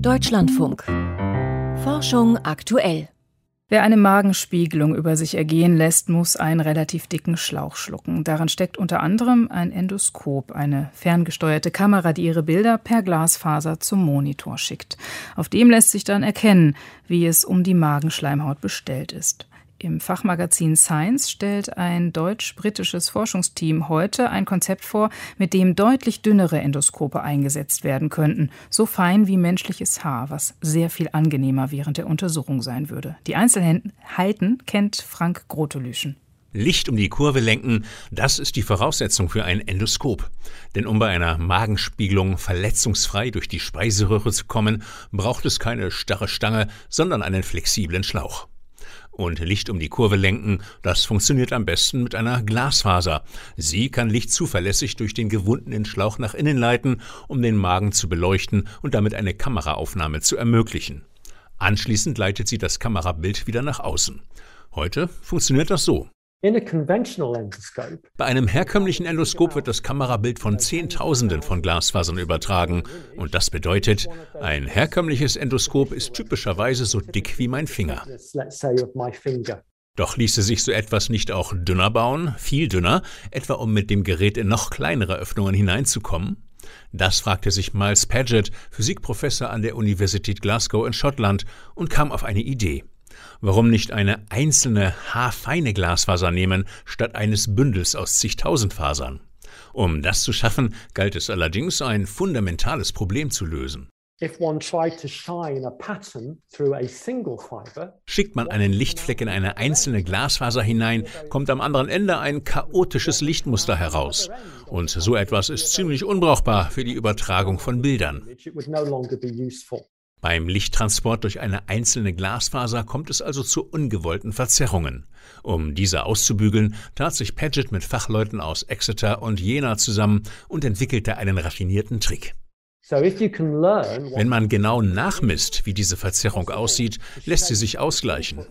Deutschlandfunk. Forschung aktuell. Wer eine Magenspiegelung über sich ergehen lässt, muss einen relativ dicken Schlauch schlucken. Daran steckt unter anderem ein Endoskop, eine ferngesteuerte Kamera, die ihre Bilder per Glasfaser zum Monitor schickt. Auf dem lässt sich dann erkennen, wie es um die Magenschleimhaut bestellt ist. Im Fachmagazin Science stellt ein deutsch-britisches Forschungsteam heute ein Konzept vor, mit dem deutlich dünnere Endoskope eingesetzt werden könnten, so fein wie menschliches Haar, was sehr viel angenehmer während der Untersuchung sein würde. Die Einzelheiten kennt Frank Grotelüschen. Licht um die Kurve lenken, das ist die Voraussetzung für ein Endoskop. Denn um bei einer Magenspiegelung verletzungsfrei durch die Speiseröhre zu kommen, braucht es keine starre Stange, sondern einen flexiblen Schlauch. Und Licht um die Kurve lenken, das funktioniert am besten mit einer Glasfaser. Sie kann Licht zuverlässig durch den gewundenen Schlauch nach innen leiten, um den Magen zu beleuchten und damit eine Kameraaufnahme zu ermöglichen. Anschließend leitet sie das Kamerabild wieder nach außen. Heute funktioniert das so. Bei einem herkömmlichen Endoskop wird das Kamerabild von Zehntausenden von Glasfasern übertragen. Und das bedeutet, ein herkömmliches Endoskop ist typischerweise so dick wie mein Finger. Doch ließe sich so etwas nicht auch dünner bauen, viel dünner, etwa um mit dem Gerät in noch kleinere Öffnungen hineinzukommen? Das fragte sich Miles Paget, Physikprofessor an der Universität Glasgow in Schottland, und kam auf eine Idee. Warum nicht eine einzelne haarfeine Glasfaser nehmen, statt eines Bündels aus zigtausend Fasern? Um das zu schaffen, galt es allerdings, ein fundamentales Problem zu lösen. Schickt man einen Lichtfleck in eine einzelne Glasfaser hinein, kommt am anderen Ende ein chaotisches Lichtmuster heraus. Und so etwas ist ziemlich unbrauchbar für die Übertragung von Bildern. Beim Lichttransport durch eine einzelne Glasfaser kommt es also zu ungewollten Verzerrungen. Um diese auszubügeln, tat sich Paget mit Fachleuten aus Exeter und Jena zusammen und entwickelte einen raffinierten Trick. Wenn man genau nachmisst, wie diese Verzerrung aussieht, lässt sie sich ausgleichen.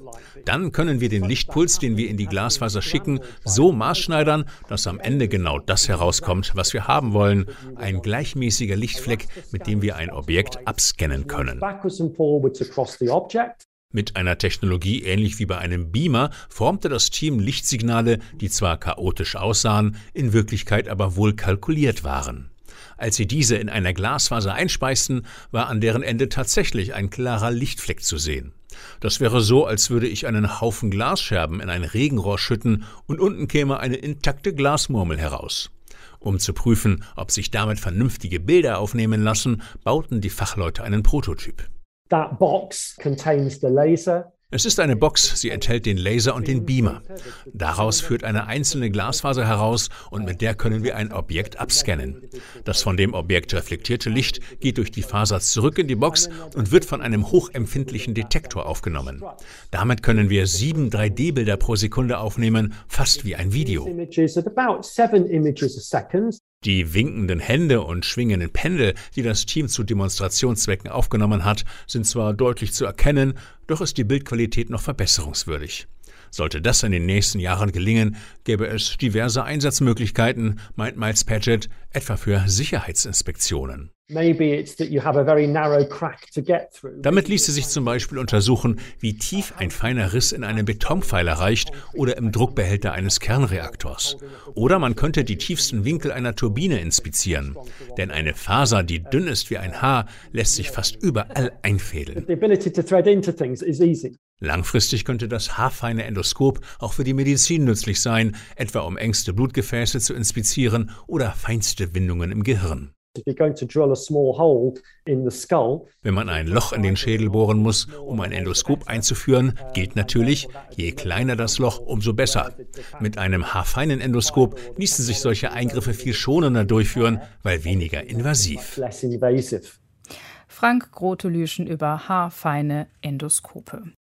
Dann können wir den Lichtpuls, den wir in die Glasfaser schicken, so maßschneidern, dass am Ende genau das herauskommt, was wir haben wollen. Ein gleichmäßiger Lichtfleck, mit dem wir ein Objekt abscannen können. Mit einer Technologie ähnlich wie bei einem Beamer formte das Team Lichtsignale, die zwar chaotisch aussahen, in Wirklichkeit aber wohl kalkuliert waren. Als sie diese in einer Glasfaser einspeisten, war an deren Ende tatsächlich ein klarer Lichtfleck zu sehen. Das wäre so, als würde ich einen Haufen Glasscherben in ein Regenrohr schütten und unten käme eine intakte Glasmurmel heraus. Um zu prüfen, ob sich damit vernünftige Bilder aufnehmen lassen, bauten die Fachleute einen Prototyp. That box contains the laser, es ist eine Box, sie enthält den Laser und den Beamer. Daraus führt eine einzelne Glasfaser heraus und mit der können wir ein Objekt abscannen. Das von dem Objekt reflektierte Licht geht durch die Faser zurück in die Box und wird von einem hochempfindlichen Detektor aufgenommen. Damit können wir sieben 3D-Bilder pro Sekunde aufnehmen, fast wie ein Video. Die winkenden Hände und schwingenden Pendel, die das Team zu Demonstrationszwecken aufgenommen hat, sind zwar deutlich zu erkennen, doch ist die Bildqualität noch verbesserungswürdig. Sollte das in den nächsten Jahren gelingen, gäbe es diverse Einsatzmöglichkeiten, meint Miles Paget, etwa für Sicherheitsinspektionen. Damit ließe sich zum Beispiel untersuchen, wie tief ein feiner Riss in einem Betonpfeiler reicht oder im Druckbehälter eines Kernreaktors. Oder man könnte die tiefsten Winkel einer Turbine inspizieren. Denn eine Faser, die dünn ist wie ein Haar, lässt sich fast überall einfädeln. Langfristig könnte das haarfeine Endoskop auch für die Medizin nützlich sein, etwa um engste Blutgefäße zu inspizieren oder feinste Windungen im Gehirn. Wenn man ein Loch in den Schädel bohren muss, um ein Endoskop einzuführen, gilt natürlich, je kleiner das Loch, umso besser. Mit einem haarfeinen Endoskop ließen sich solche Eingriffe viel schonender durchführen, weil weniger invasiv. Frank Grotelüschen über haarfeine Endoskope.